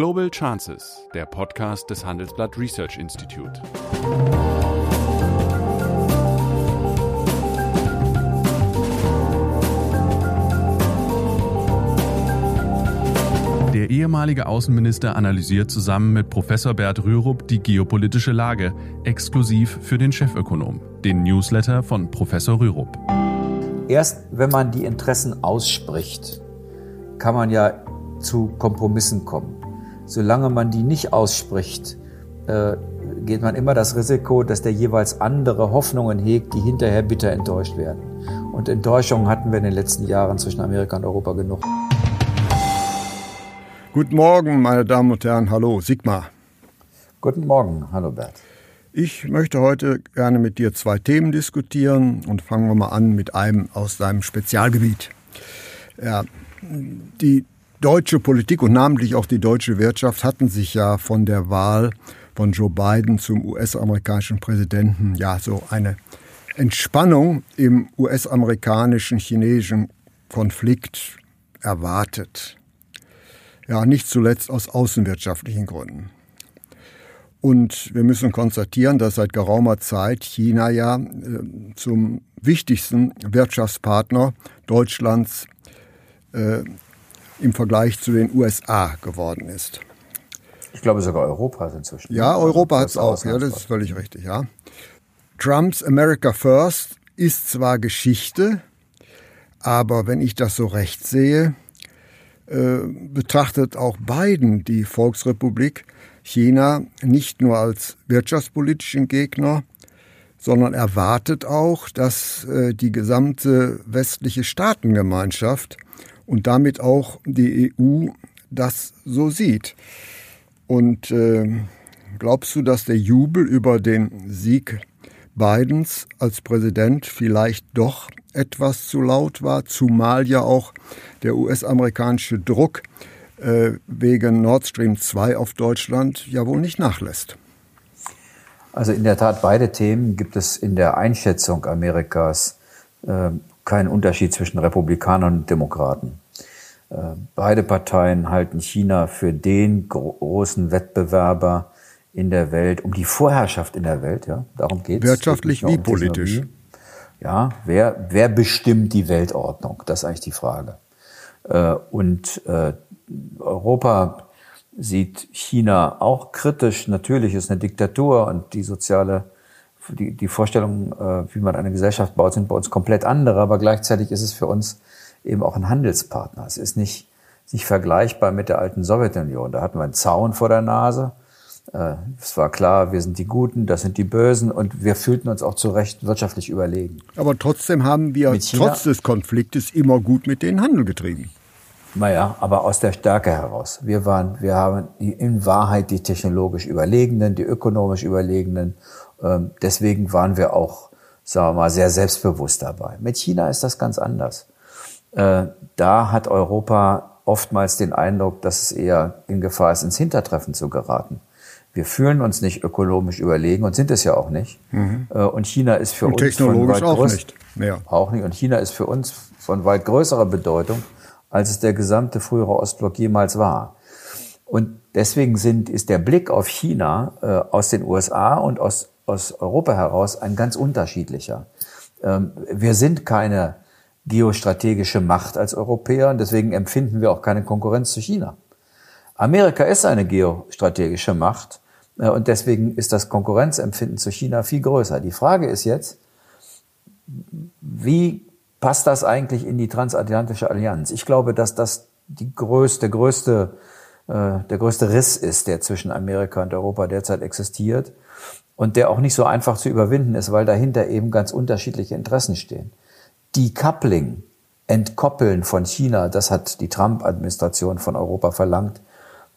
Global Chances, der Podcast des Handelsblatt Research Institute. Der ehemalige Außenminister analysiert zusammen mit Professor Bert Rürup die geopolitische Lage, exklusiv für den Chefökonom, den Newsletter von Professor Rürup. Erst wenn man die Interessen ausspricht, kann man ja zu Kompromissen kommen. Solange man die nicht ausspricht, äh, geht man immer das Risiko, dass der jeweils andere Hoffnungen hegt, die hinterher bitter enttäuscht werden. Und Enttäuschungen hatten wir in den letzten Jahren zwischen Amerika und Europa genug. Guten Morgen, meine Damen und Herren. Hallo, Sigmar. Guten Morgen. Hallo, Bert. Ich möchte heute gerne mit dir zwei Themen diskutieren und fangen wir mal an mit einem aus deinem Spezialgebiet. Ja, die deutsche Politik und namentlich auch die deutsche Wirtschaft hatten sich ja von der Wahl von Joe Biden zum US-amerikanischen Präsidenten ja so eine Entspannung im US-amerikanischen chinesischen Konflikt erwartet. Ja, nicht zuletzt aus außenwirtschaftlichen Gründen. Und wir müssen konstatieren, dass seit geraumer Zeit China ja äh, zum wichtigsten Wirtschaftspartner Deutschlands äh, im Vergleich zu den USA geworden ist. Ich glaube sogar Europa inzwischen. Ja, Europa hat es auch. Ja, das ist völlig richtig. Ja. Trumps America First ist zwar Geschichte, aber wenn ich das so recht sehe, äh, betrachtet auch Biden die Volksrepublik China nicht nur als wirtschaftspolitischen Gegner, sondern erwartet auch, dass äh, die gesamte westliche Staatengemeinschaft und damit auch die EU das so sieht. Und äh, glaubst du, dass der Jubel über den Sieg Bidens als Präsident vielleicht doch etwas zu laut war, zumal ja auch der US-amerikanische Druck äh, wegen Nord Stream 2 auf Deutschland ja wohl nicht nachlässt. Also in der Tat, beide Themen gibt es in der Einschätzung Amerikas äh, keinen Unterschied zwischen Republikanern und Demokraten. Äh, beide Parteien halten China für den großen Wettbewerber in der Welt, um die Vorherrschaft in der Welt, ja, darum geht es. Wirtschaftlich wie um politisch. Ja, wer, wer bestimmt die Weltordnung? Das ist eigentlich die Frage. Äh, und äh, Europa sieht China auch kritisch. Natürlich ist eine Diktatur und die soziale, die, die Vorstellung, äh, wie man eine Gesellschaft baut, sind bei uns komplett andere. Aber gleichzeitig ist es für uns eben auch ein Handelspartner. Es ist nicht, nicht vergleichbar mit der alten Sowjetunion. Da hatten wir einen Zaun vor der Nase äh, es war klar, wir sind die Guten, das sind die Bösen und wir fühlten uns auch zu Recht wirtschaftlich überlegen. Aber trotzdem haben wir trotz des Konfliktes immer gut mit denen Handel getrieben. Naja, aber aus der Stärke heraus. Wir waren, wir haben in Wahrheit die technologisch Überlegenen, die ökonomisch Überlegenen. Ähm, deswegen waren wir auch, sagen wir mal, sehr selbstbewusst dabei. Mit China ist das ganz anders. Äh, da hat Europa oftmals den Eindruck, dass es eher in Gefahr ist, ins Hintertreffen zu geraten. Wir fühlen uns nicht ökonomisch überlegen und sind es ja auch nicht. Mhm. Äh, und China ist für und uns technologisch auch nicht. Ja. Auch nicht. Und China ist für uns von weit größerer Bedeutung, als es der gesamte frühere Ostblock jemals war. Und deswegen sind, ist der Blick auf China äh, aus den USA und aus, aus Europa heraus ein ganz unterschiedlicher. Ähm, wir sind keine geostrategische Macht als Europäer und deswegen empfinden wir auch keine Konkurrenz zu China. Amerika ist eine geostrategische Macht äh, und deswegen ist das Konkurrenzempfinden zu China viel größer. Die Frage ist jetzt, wie passt das eigentlich in die transatlantische Allianz? Ich glaube, dass das die größte, größte, äh, der größte Riss ist, der zwischen Amerika und Europa derzeit existiert und der auch nicht so einfach zu überwinden ist, weil dahinter eben ganz unterschiedliche Interessen stehen. Decoupling, Entkoppeln von China, das hat die Trump-Administration von Europa verlangt,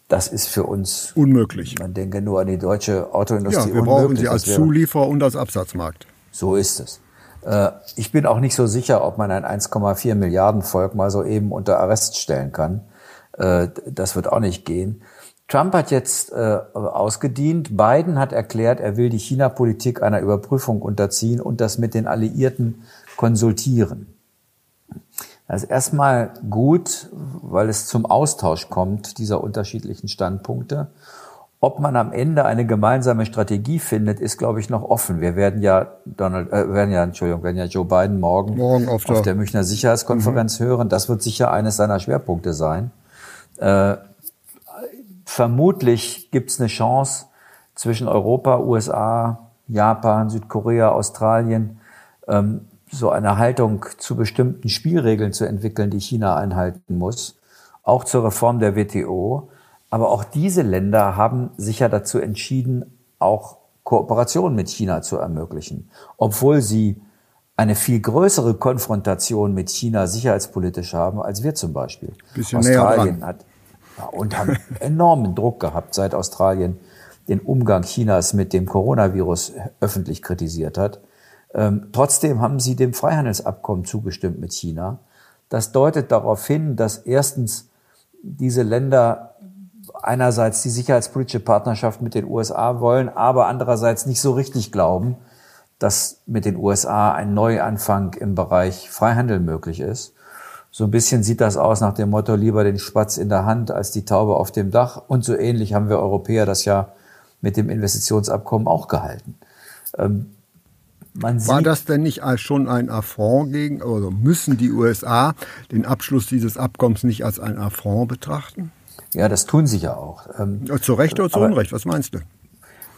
das ist für uns unmöglich. Man denke nur an die deutsche Autoindustrie. Ja, wir brauchen sie als Zulieferer und als Absatzmarkt. So ist es. Äh, ich bin auch nicht so sicher, ob man ein 1,4 Milliarden Volk mal so eben unter Arrest stellen kann. Äh, das wird auch nicht gehen. Trump hat jetzt äh, ausgedient. Biden hat erklärt, er will die China-Politik einer Überprüfung unterziehen und das mit den Alliierten konsultieren. Das ist erstmal gut, weil es zum Austausch kommt dieser unterschiedlichen Standpunkte. Ob man am Ende eine gemeinsame Strategie findet, ist, glaube ich, noch offen. Wir werden ja Donald, äh, werden ja, Entschuldigung, werden ja Joe Biden morgen, morgen auf, der, auf der Münchner Sicherheitskonferenz mhm. hören. Das wird sicher eines seiner Schwerpunkte sein. Äh, vermutlich gibt es eine Chance zwischen Europa, USA, Japan, Südkorea, Australien, ähm, so eine Haltung zu bestimmten Spielregeln zu entwickeln, die China einhalten muss, auch zur Reform der WTO. Aber auch diese Länder haben sich ja dazu entschieden, auch Kooperation mit China zu ermöglichen, obwohl sie eine viel größere Konfrontation mit China sicherheitspolitisch haben als wir zum Beispiel. Bisschen Australien hat und haben enormen Druck gehabt, seit Australien den Umgang Chinas mit dem Coronavirus öffentlich kritisiert hat. Ähm, trotzdem haben sie dem Freihandelsabkommen zugestimmt mit China. Das deutet darauf hin, dass erstens diese Länder einerseits die sicherheitspolitische Partnerschaft mit den USA wollen, aber andererseits nicht so richtig glauben, dass mit den USA ein Neuanfang im Bereich Freihandel möglich ist. So ein bisschen sieht das aus nach dem Motto, lieber den Spatz in der Hand als die Taube auf dem Dach. Und so ähnlich haben wir Europäer das ja mit dem Investitionsabkommen auch gehalten. Ähm, War das denn nicht schon ein Affront gegen, oder müssen die USA den Abschluss dieses Abkommens nicht als ein Affront betrachten? Ja, das tun sie ja auch. Ähm, zu Recht oder zu aber, Unrecht, was meinst du?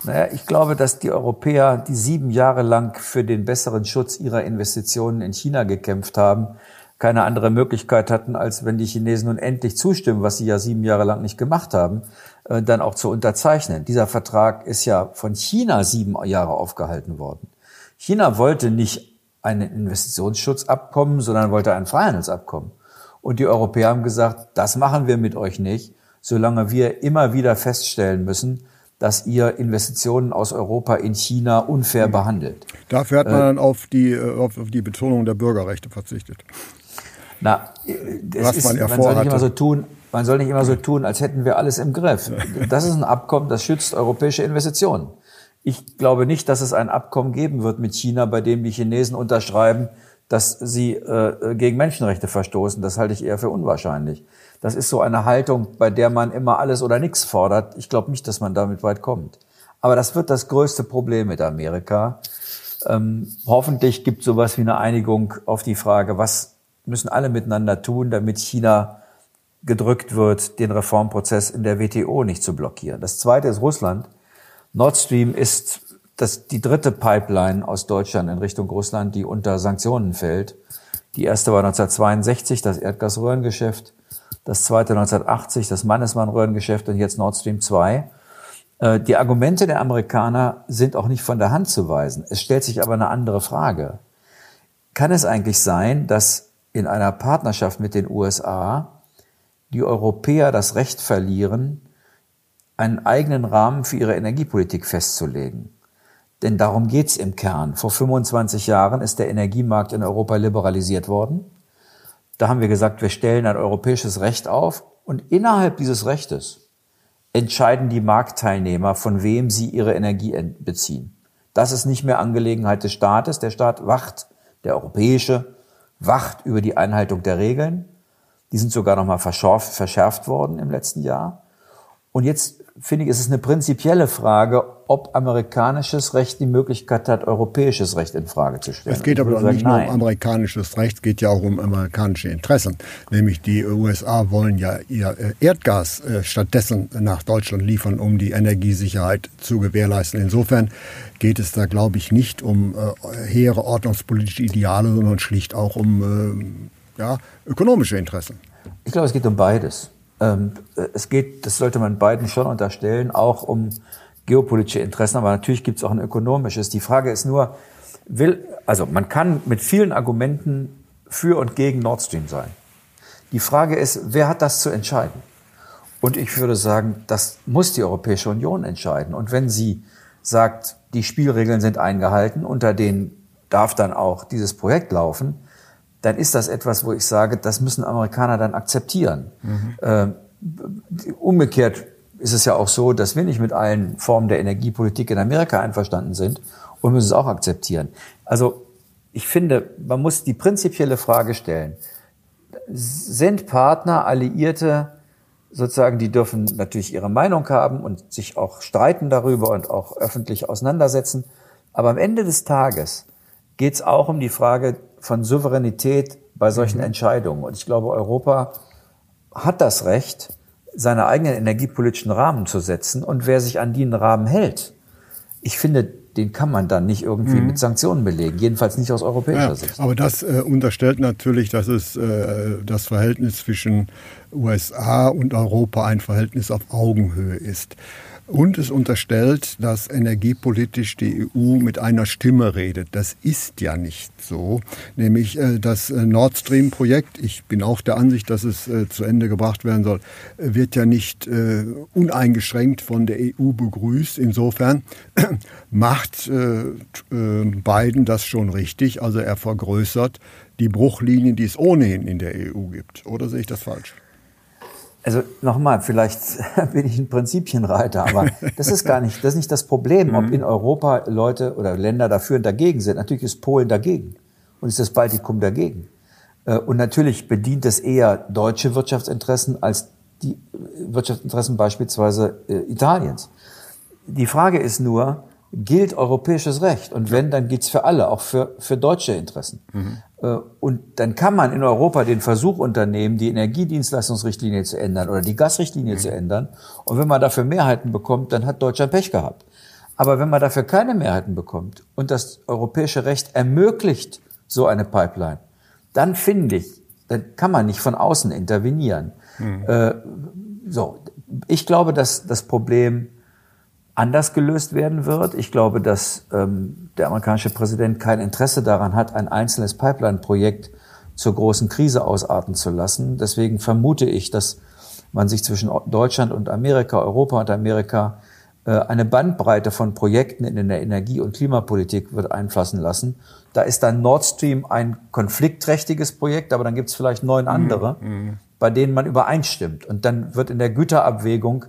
Naja, ich glaube, dass die Europäer, die sieben Jahre lang für den besseren Schutz ihrer Investitionen in China gekämpft haben, keine andere Möglichkeit hatten, als wenn die Chinesen nun endlich zustimmen, was sie ja sieben Jahre lang nicht gemacht haben, äh, dann auch zu unterzeichnen. Dieser Vertrag ist ja von China sieben Jahre aufgehalten worden. China wollte nicht ein Investitionsschutzabkommen, sondern wollte ein Freihandelsabkommen. Und die Europäer haben gesagt, das machen wir mit euch nicht, solange wir immer wieder feststellen müssen, dass ihr Investitionen aus Europa in China unfair behandelt. Dafür hat man äh, dann auf die, äh, auf, auf die Betonung der Bürgerrechte verzichtet. Na, das Was man, ist, man soll nicht immer so tun, man soll nicht immer so tun, als hätten wir alles im Griff. Das ist ein Abkommen, das schützt europäische Investitionen. Ich glaube nicht, dass es ein Abkommen geben wird mit China, bei dem die Chinesen unterschreiben, dass sie äh, gegen Menschenrechte verstoßen. Das halte ich eher für unwahrscheinlich. Das ist so eine Haltung, bei der man immer alles oder nichts fordert. Ich glaube nicht, dass man damit weit kommt. Aber das wird das größte Problem mit Amerika. Ähm, hoffentlich gibt es sowas wie eine Einigung auf die Frage, was müssen alle miteinander tun, damit China gedrückt wird, den Reformprozess in der WTO nicht zu blockieren. Das zweite ist Russland. Nord Stream ist das, die dritte Pipeline aus Deutschland in Richtung Russland, die unter Sanktionen fällt. Die erste war 1962, das Erdgasröhrengeschäft. Das zweite 1980, das Mannesmann-Röhrengeschäft und jetzt Nord Stream 2. Äh, die Argumente der Amerikaner sind auch nicht von der Hand zu weisen. Es stellt sich aber eine andere Frage. Kann es eigentlich sein, dass in einer Partnerschaft mit den USA die Europäer das Recht verlieren, einen eigenen Rahmen für ihre Energiepolitik festzulegen. Denn darum geht's im Kern. Vor 25 Jahren ist der Energiemarkt in Europa liberalisiert worden. Da haben wir gesagt, wir stellen ein europäisches Recht auf und innerhalb dieses Rechtes entscheiden die Marktteilnehmer, von wem sie ihre Energie beziehen. Das ist nicht mehr Angelegenheit des Staates. Der Staat wacht, der europäische, wacht über die Einhaltung der Regeln. Die sind sogar nochmal verschärft worden im letzten Jahr. Und jetzt finde ich, ist es eine prinzipielle Frage, ob amerikanisches Recht die Möglichkeit hat, europäisches Recht in Frage zu stellen. Es geht aber sagen, nicht nur um amerikanisches Recht, es geht ja auch um amerikanische Interessen. Nämlich die USA wollen ja ihr äh, Erdgas äh, stattdessen nach Deutschland liefern, um die Energiesicherheit zu gewährleisten. Insofern geht es da, glaube ich, nicht um äh, hehre ordnungspolitische Ideale, sondern schlicht auch um ja, ökonomische Interessen. Ich glaube, es geht um beides. Ähm, es geht, das sollte man beiden schon unterstellen, auch um geopolitische Interessen, aber natürlich gibt es auch ein ökonomisches. Die Frage ist nur, will, also man kann mit vielen Argumenten für und gegen Nord Stream sein. Die Frage ist, wer hat das zu entscheiden? Und ich würde sagen, das muss die Europäische Union entscheiden. Und wenn sie sagt, die Spielregeln sind eingehalten, unter denen darf dann auch dieses Projekt laufen, dann ist das etwas, wo ich sage, das müssen Amerikaner dann akzeptieren. Mhm. Äh, umgekehrt ist es ja auch so, dass wir nicht mit allen Formen der Energiepolitik in Amerika einverstanden sind und müssen es auch akzeptieren. Also ich finde, man muss die prinzipielle Frage stellen, sind Partner, Alliierte, sozusagen, die dürfen natürlich ihre Meinung haben und sich auch streiten darüber und auch öffentlich auseinandersetzen. Aber am Ende des Tages geht es auch um die Frage von Souveränität bei solchen mhm. Entscheidungen. Und ich glaube, Europa hat das Recht, seine eigenen energiepolitischen Rahmen zu setzen. Und wer sich an den Rahmen hält, ich finde, den kann man dann nicht irgendwie mhm. mit Sanktionen belegen, jedenfalls nicht aus europäischer ja, Sicht. Aber das äh, unterstellt natürlich, dass es äh, das Verhältnis zwischen USA und Europa ein Verhältnis auf Augenhöhe ist. Und es unterstellt, dass energiepolitisch die EU mit einer Stimme redet. Das ist ja nicht so. Nämlich äh, das äh, Nord Stream-Projekt, ich bin auch der Ansicht, dass es äh, zu Ende gebracht werden soll, wird ja nicht uneingeschränkt von der EU begrüßt. Insofern macht Biden das schon richtig. Also er vergrößert die Bruchlinien, die es ohnehin in der EU gibt. Oder sehe ich das falsch? Also nochmal, vielleicht bin ich ein Prinzipienreiter, aber das ist gar nicht, das ist nicht das Problem, ob mhm. in Europa Leute oder Länder dafür und dagegen sind. Natürlich ist Polen dagegen und ist das Baltikum dagegen. Äh, und natürlich bedient es eher deutsche Wirtschaftsinteressen als die Wirtschaftsinteressen beispielsweise äh, Italiens. Die Frage ist nur, gilt europäisches Recht? Und wenn, dann gilt es für alle, auch für, für deutsche Interessen. Mhm. Äh, und dann kann man in Europa den Versuch unternehmen, die Energiedienstleistungsrichtlinie zu ändern oder die Gasrichtlinie mhm. zu ändern. Und wenn man dafür Mehrheiten bekommt, dann hat Deutschland Pech gehabt. Aber wenn man dafür keine Mehrheiten bekommt und das europäische Recht ermöglicht so eine Pipeline, dann finde ich, dann kann man nicht von außen intervenieren. Mhm. Äh, so, ich glaube, dass das Problem anders gelöst werden wird. Ich glaube, dass ähm, der amerikanische Präsident kein Interesse daran hat, ein einzelnes Pipeline-Projekt zur großen Krise ausarten zu lassen. Deswegen vermute ich, dass man sich zwischen Deutschland und Amerika, Europa und Amerika äh, eine Bandbreite von Projekten in der Energie- und Klimapolitik wird einfassen lassen. Da ist dann Nord Stream ein konfliktträchtiges Projekt, aber dann gibt es vielleicht neun andere, mhm. bei denen man übereinstimmt. Und dann wird in der Güterabwägung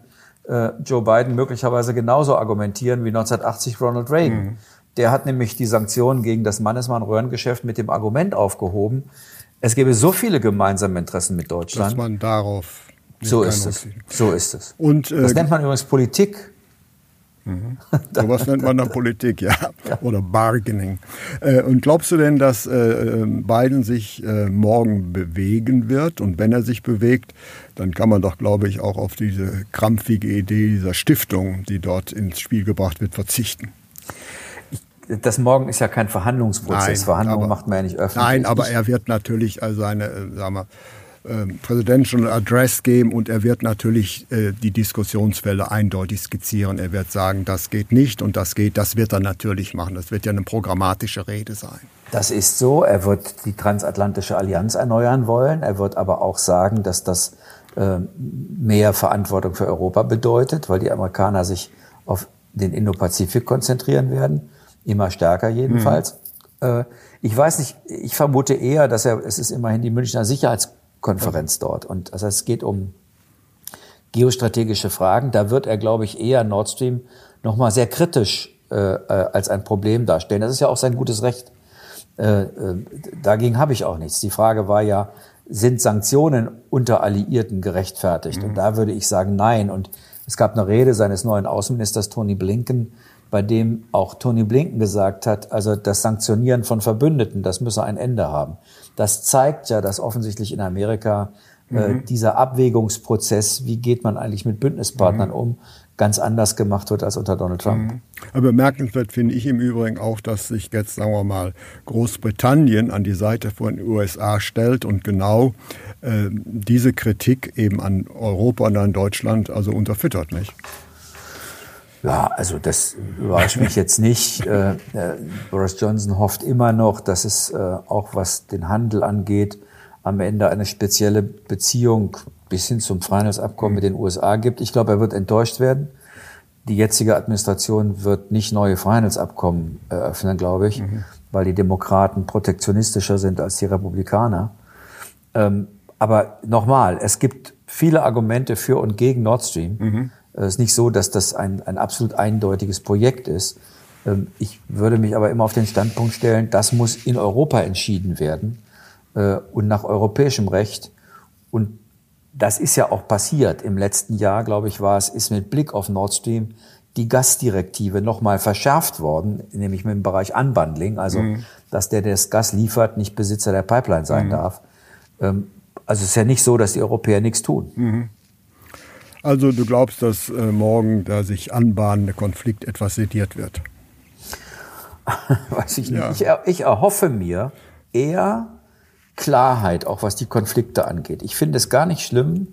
äh, Joe Biden möglicherweise genauso argumentieren wie 1980 Ronald Reagan. Mhm. Der hat nämlich die Sanktionen gegen das Mannesmann-Röhrengeschäft mit dem Argument aufgehoben, es gäbe so viele gemeinsame Interessen mit Deutschland. Dass man darauf so ist es. So ist es. Und, äh, das nennt man übrigens Politik. Mhm. So was nennt man dann Politik, ja. ja. Oder Bargaining. Äh, und glaubst du denn, dass äh, Biden sich äh, morgen bewegen wird? Und wenn er sich bewegt, dann kann man doch, glaube ich, auch auf diese krampfige Idee dieser Stiftung, die dort ins Spiel gebracht wird, verzichten. Das morgen ist ja kein Verhandlungsprozess. Nein, Verhandlungen aber, macht man ja nicht öffentlich. Nein, aber er wird natürlich seine, sagen wir, ähm, Presidential Address geben und er wird natürlich äh, die Diskussionsfälle eindeutig skizzieren. Er wird sagen, das geht nicht und das geht, das wird er natürlich machen. Das wird ja eine programmatische Rede sein. Das ist so. Er wird die transatlantische Allianz erneuern wollen. Er wird aber auch sagen, dass das äh, mehr Verantwortung für Europa bedeutet, weil die Amerikaner sich auf den Indo-Pazifik konzentrieren werden. Immer stärker jedenfalls. Hm. Äh, ich weiß nicht, ich vermute eher, dass er, es ist immerhin die Münchner Sicherheits Konferenz dort. Und das heißt, es geht um geostrategische Fragen. Da wird er, glaube ich, eher Nord Stream nochmal sehr kritisch äh, äh, als ein Problem darstellen. Das ist ja auch sein gutes Recht. Äh, äh, dagegen habe ich auch nichts. Die Frage war ja, sind Sanktionen unter Alliierten gerechtfertigt? Mhm. Und da würde ich sagen, nein. Und es gab eine Rede seines neuen Außenministers Tony Blinken, bei dem auch Tony Blinken gesagt hat, also das Sanktionieren von Verbündeten, das müsse ein Ende haben. Das zeigt ja, dass offensichtlich in Amerika äh, mhm. dieser Abwägungsprozess, wie geht man eigentlich mit Bündnispartnern mhm. um, ganz anders gemacht wird als unter Donald Trump. Mhm. Aber bemerkenswert finde ich im Übrigen auch, dass sich jetzt, sagen wir mal, Großbritannien an die Seite von den USA stellt und genau äh, diese Kritik eben an Europa und an Deutschland also unterfüttert, nicht? Ja, also das überrascht mich jetzt nicht. Äh, äh, Boris Johnson hofft immer noch, dass es äh, auch was den Handel angeht, am Ende eine spezielle Beziehung bis hin zum Freihandelsabkommen mit den USA gibt. Ich glaube, er wird enttäuscht werden. Die jetzige Administration wird nicht neue Freihandelsabkommen eröffnen, glaube ich, mhm. weil die Demokraten protektionistischer sind als die Republikaner. Ähm, aber nochmal, es gibt viele Argumente für und gegen Nord Stream. Mhm. Es ist nicht so, dass das ein, ein absolut eindeutiges Projekt ist. Ähm, ich würde mich aber immer auf den Standpunkt stellen, das muss in Europa entschieden werden. Äh, und nach europäischem Recht. Und das ist ja auch passiert. Im letzten Jahr, glaube ich, war es, ist mit Blick auf Nord Stream die Gasdirektive nochmal verschärft worden, nämlich mit dem Bereich Unbundling, also mhm. dass der, der das Gas liefert, nicht Besitzer der Pipeline sein mhm. darf. Ähm, also es ist ja nicht so, dass die Europäer nichts tun. Mhm. Also du glaubst, dass äh, morgen der sich anbahnende Konflikt etwas sediert wird? Weiß ich nicht. Ja. Ich, ich erhoffe mir eher Klarheit, auch was die Konflikte angeht. Ich finde es gar nicht schlimm,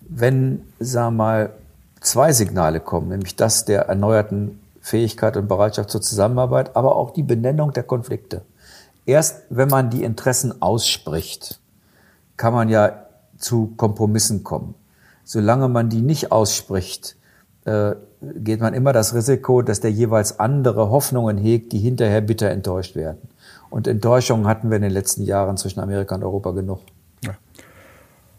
wenn, sag mal, zwei Signale kommen, nämlich das der erneuerten Fähigkeit und Bereitschaft zur Zusammenarbeit, aber auch die Benennung der Konflikte. Erst wenn man die Interessen ausspricht, kann man ja zu Kompromissen kommen. Solange man die nicht ausspricht, äh, geht man immer das Risiko, dass der jeweils andere Hoffnungen hegt, die hinterher bitter enttäuscht werden. Und Enttäuschungen hatten wir in den letzten Jahren zwischen Amerika und Europa genug. Ja.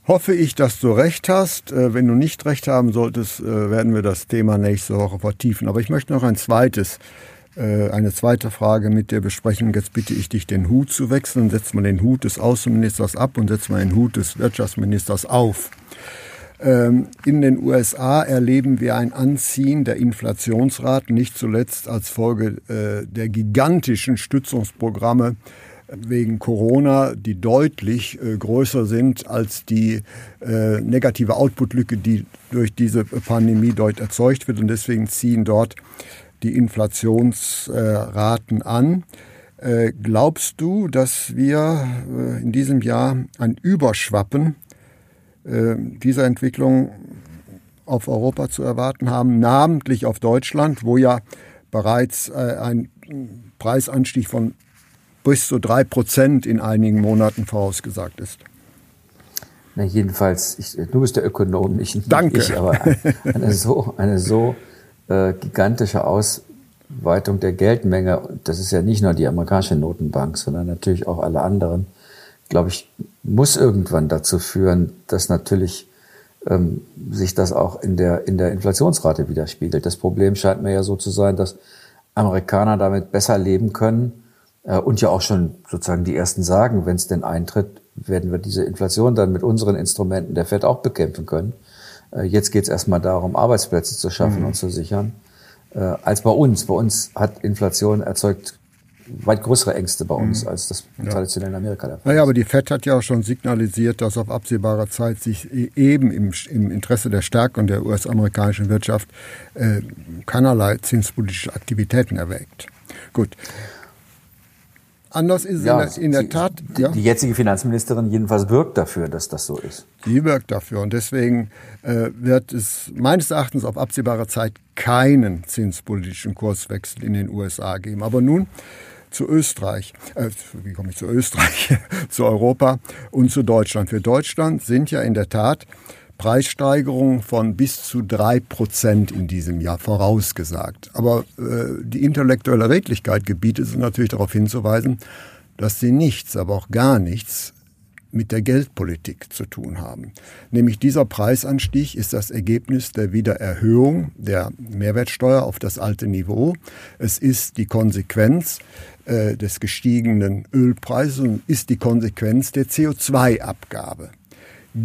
Hoffe ich, dass du recht hast. Äh, wenn du nicht recht haben solltest, äh, werden wir das Thema nächste Woche vertiefen. Aber ich möchte noch ein zweites, äh, eine zweite Frage mit dir besprechen. Jetzt bitte ich dich, den Hut zu wechseln. Setz mal den Hut des Außenministers ab und setz mal den Hut des Wirtschaftsministers auf. Ähm, in den USA erleben wir ein Anziehen der Inflationsraten, nicht zuletzt als Folge äh, der gigantischen Stützungsprogramme wegen Corona, die deutlich äh, größer sind als die äh, negative Outputlücke, die durch diese Pandemie dort erzeugt wird. Und deswegen ziehen dort die Inflationsraten an. glaubst du, dass wir in diesem Jahr ein Überschwappen äh, dieser Entwicklung auf Europa zu erwarten haben, namentlich auf Deutschland, wo ja bereits äh, ein Preisanstieg von bis zu drei Prozent in einigen Monaten vorausgesagt ist. Na jedenfalls, ich, du bist der Ökonom, nicht Danke. ich, aber eine so, eine so äh, gigantische Ausweitung der Geldmenge, das ist ja nicht nur die amerikanische Notenbank, sondern natürlich auch alle anderen, glaube ich, muss irgendwann dazu führen, dass natürlich ähm, sich das auch in der, in der Inflationsrate widerspiegelt. Das Problem scheint mir ja so zu sein, dass Amerikaner damit besser leben können äh, und ja auch schon sozusagen die ersten sagen, wenn es denn eintritt, werden wir diese Inflation dann mit unseren Instrumenten der FED auch bekämpfen können. Äh, jetzt geht es erstmal darum, Arbeitsplätze zu schaffen mhm. und zu sichern, äh, als bei uns. Bei uns hat Inflation erzeugt weit größere Ängste bei uns, mhm. als das ja. traditionell in Amerika der Fall ist. Naja, aber die FED hat ja auch schon signalisiert, dass auf absehbare Zeit sich e- eben im, im Interesse der Stärkung der US-amerikanischen Wirtschaft äh, keinerlei zinspolitische Aktivitäten erwägt. Gut. Anders ist ja, in, der, in der sie, Tat. Die, ja? die, jetzige Finanzministerin jedenfalls wirkt dafür, dass das so ist. Sie wirkt dafür. Und deswegen äh, wird es meines Erachtens auf absehbare Zeit keinen zinspolitischen Kurswechsel in den USA geben. Aber nun zu Österreich, äh, wie komme ich zu Österreich, zu Europa und zu Deutschland. Für Deutschland sind ja in der Tat Preissteigerungen von bis zu drei Prozent in diesem Jahr vorausgesagt. Aber äh, die intellektuelle Redlichkeit gebietet es natürlich darauf hinzuweisen, dass sie nichts, aber auch gar nichts mit der Geldpolitik zu tun haben. Nämlich dieser Preisanstieg ist das Ergebnis der Wiedererhöhung der Mehrwertsteuer auf das alte Niveau. Es ist die Konsequenz äh, des gestiegenen Ölpreises und ist die Konsequenz der CO2-Abgabe.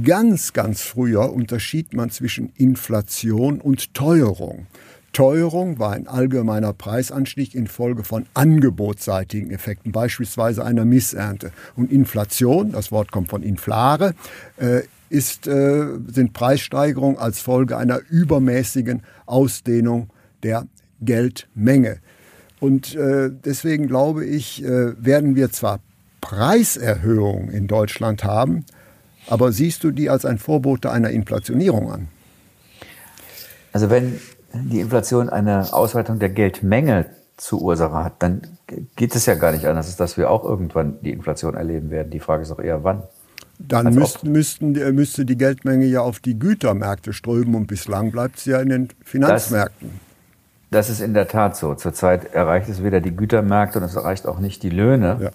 Ganz, ganz früher unterschied man zwischen Inflation und Teuerung. Teuerung war ein allgemeiner Preisanstieg infolge von angebotsseitigen Effekten, beispielsweise einer Missernte. Und Inflation, das Wort kommt von inflare, äh, ist, äh, sind Preissteigerungen als Folge einer übermäßigen Ausdehnung der Geldmenge. Und äh, deswegen glaube ich, werden wir zwar Preiserhöhungen in Deutschland haben, aber siehst du die als ein Vorbote einer Inflationierung an? Also wenn die Inflation eine Ausweitung der Geldmenge zur Ursache hat, dann geht es ja gar nicht anders, dass wir auch irgendwann die Inflation erleben werden. Die Frage ist auch eher wann. Dann müsst, müssten, müsste die Geldmenge ja auf die Gütermärkte strömen und bislang bleibt sie ja in den Finanzmärkten. Das, das ist in der Tat so. Zurzeit erreicht es weder die Gütermärkte und es erreicht auch nicht die Löhne.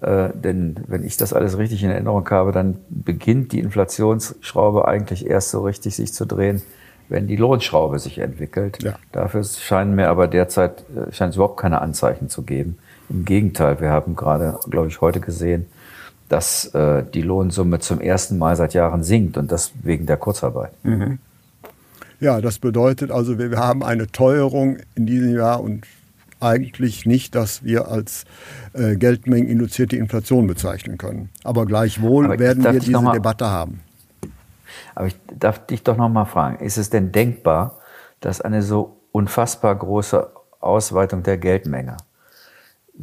Ja. Äh, denn wenn ich das alles richtig in Erinnerung habe, dann beginnt die Inflationsschraube eigentlich erst so richtig sich zu drehen, wenn die Lohnschraube sich entwickelt. Ja. Dafür scheinen mir aber derzeit äh, scheint es überhaupt keine Anzeichen zu geben. Im Gegenteil, wir haben gerade, glaube ich, heute gesehen, dass äh, die Lohnsumme zum ersten Mal seit Jahren sinkt und das wegen der Kurzarbeit. Mhm. Ja, das bedeutet also, wir haben eine Teuerung in diesem Jahr und eigentlich nicht, dass wir als äh, geldmengeninduzierte Inflation bezeichnen können. Aber gleichwohl Aber werden wir diese mal, Debatte haben. Aber ich darf dich doch noch mal fragen, ist es denn denkbar, dass eine so unfassbar große Ausweitung der Geldmenge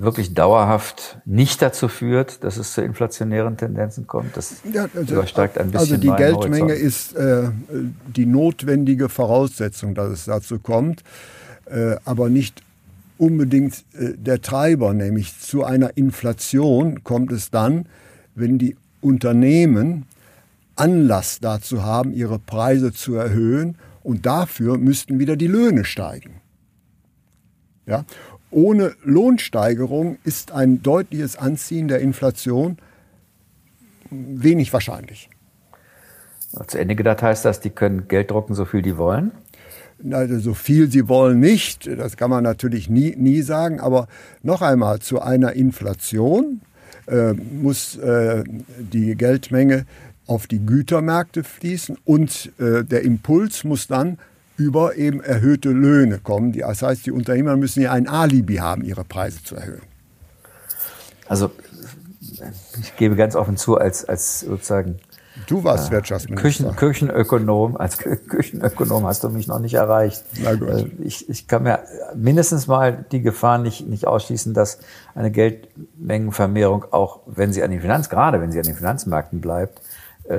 wirklich dauerhaft nicht dazu führt, dass es zu inflationären Tendenzen kommt. Das ja, also, übersteigt ein bisschen. Also die Geldmenge Horizont. ist äh, die notwendige Voraussetzung, dass es dazu kommt, äh, aber nicht unbedingt äh, der Treiber, nämlich zu einer Inflation kommt es dann, wenn die Unternehmen Anlass dazu haben, ihre Preise zu erhöhen und dafür müssten wieder die Löhne steigen. Ja? Ohne Lohnsteigerung ist ein deutliches Anziehen der Inflation wenig wahrscheinlich. Zu Ende gedacht heißt das, die können Geld drucken, so viel die wollen? Also so viel sie wollen nicht, das kann man natürlich nie, nie sagen, aber noch einmal, zu einer Inflation äh, muss äh, die Geldmenge auf die Gütermärkte fließen und äh, der Impuls muss dann über eben erhöhte Löhne kommen. Das heißt, die Unternehmer müssen ja ein Alibi haben, ihre Preise zu erhöhen. Also ich gebe ganz offen zu, als, als sozusagen Du warst äh, Wirtschaftsminister. Küchen, Küchenökonom, als Küchenökonom hast du mich noch nicht erreicht. Na gut. Äh, ich, ich kann mir mindestens mal die Gefahr nicht, nicht ausschließen, dass eine Geldmengenvermehrung, auch wenn sie an den Finanz, gerade wenn sie an den Finanzmärkten bleibt,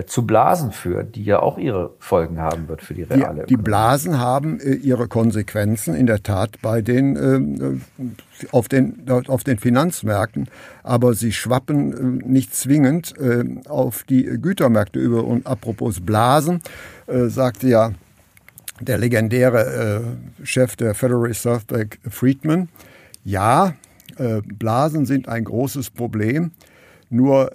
zu Blasen führt, die ja auch ihre Folgen haben wird für die reale Die, die Blasen haben äh, ihre Konsequenzen in der Tat bei den, äh, auf, den, auf den Finanzmärkten, aber sie schwappen äh, nicht zwingend äh, auf die Gütermärkte über. Und apropos Blasen, äh, sagte ja der legendäre Chef der Federal Reserve Bank Friedman, ja, Blasen sind ein großes Problem, nur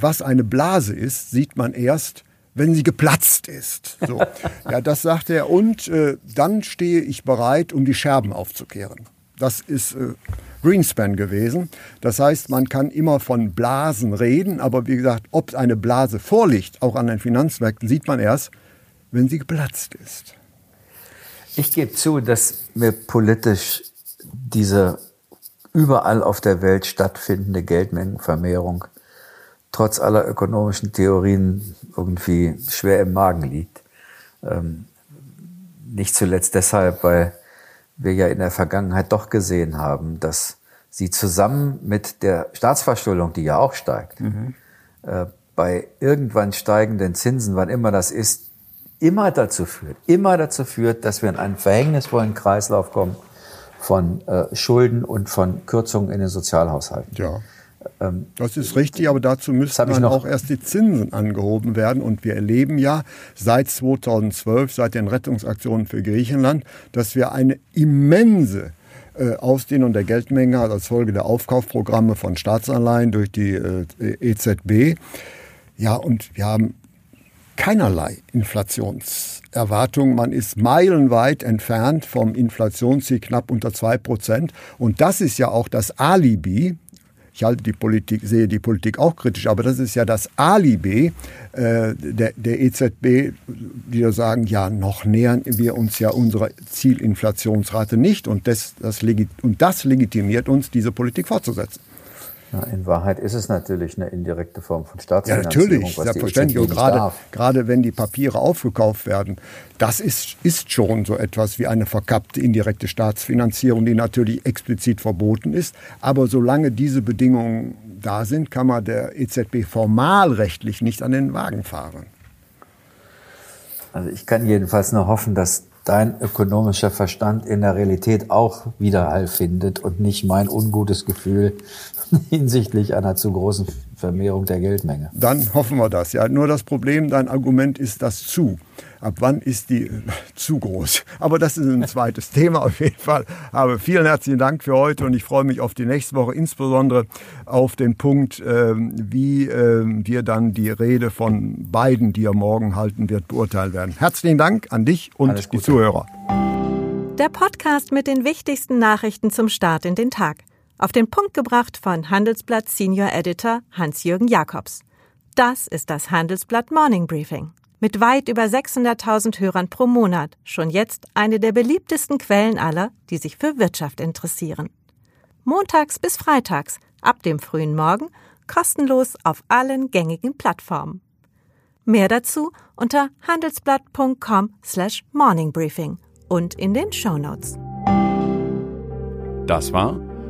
was eine Blase ist, sieht man erst, wenn sie geplatzt ist. So. Ja, das sagt er. Und äh, dann stehe ich bereit, um die Scherben aufzukehren. Das ist äh, Greenspan gewesen. Das heißt, man kann immer von Blasen reden, aber wie gesagt, ob eine Blase vorliegt, auch an den Finanzmärkten, sieht man erst, wenn sie geplatzt ist. Ich gebe zu, dass mir politisch diese überall auf der Welt stattfindende Geldmengenvermehrung trotz aller ökonomischen Theorien irgendwie schwer im Magen liegt. Ähm, nicht zuletzt deshalb, weil wir ja in der Vergangenheit doch gesehen haben, dass sie zusammen mit der Staatsverschuldung, die ja auch steigt, mhm. äh, bei irgendwann steigenden Zinsen, wann immer das ist, immer dazu führt, immer dazu führt, dass wir in einen verhängnisvollen Kreislauf kommen von äh, Schulden und von Kürzungen in den Sozialhaushalten. Ja. Ähm, das ist richtig, aber dazu müssten dann auch erst die Zinsen angehoben werden. Und wir erleben ja seit 2012, seit den Rettungsaktionen für Griechenland, dass wir eine immense äh, Ausdehnung der Geldmenge als Folge der Aufkaufprogramme von Staatsanleihen durch die äh, EZB. Ja, und wir haben keinerlei Inflationserwartung. Man ist meilenweit entfernt vom Inflationsziel knapp unter zwei Prozent. Und das ist ja auch das Alibi ich halte die Politik, sehe die Politik auch kritisch, aber das ist ja das Alibi äh, der, der EZB, die da sagen, ja, noch nähern wir uns ja unserer Zielinflationsrate nicht und das, das, und das legitimiert uns, diese Politik fortzusetzen. Ja, in Wahrheit ist es natürlich eine indirekte Form von Staatsfinanzierung. Ja, natürlich, selbstverständlich. Und gerade, gerade wenn die Papiere aufgekauft werden, das ist, ist schon so etwas wie eine verkappte indirekte Staatsfinanzierung, die natürlich explizit verboten ist. Aber solange diese Bedingungen da sind, kann man der EZB formalrechtlich nicht an den Wagen fahren. Also ich kann jedenfalls nur hoffen, dass dein ökonomischer Verstand in der Realität auch Widerhall findet und nicht mein ungutes Gefühl hinsichtlich einer zu großen Vermehrung der Geldmenge. Dann hoffen wir das. Ja, nur das Problem, dein Argument ist das zu. Ab wann ist die zu groß? Aber das ist ein zweites Thema auf jeden Fall. Aber vielen herzlichen Dank für heute und ich freue mich auf die nächste Woche, insbesondere auf den Punkt, ähm, wie ähm, wir dann die Rede von beiden, die er morgen halten wird, beurteilen werden. Herzlichen Dank an dich und die Zuhörer. Der Podcast mit den wichtigsten Nachrichten zum Start in den Tag Auf den Punkt gebracht von Handelsblatt Senior Editor Hans-Jürgen Jakobs. Das ist das Handelsblatt Morning Briefing. Mit weit über 600.000 Hörern pro Monat schon jetzt eine der beliebtesten Quellen aller, die sich für Wirtschaft interessieren. Montags bis freitags, ab dem frühen Morgen, kostenlos auf allen gängigen Plattformen. Mehr dazu unter handelsblatt.com/morningbriefing und in den Shownotes. Das war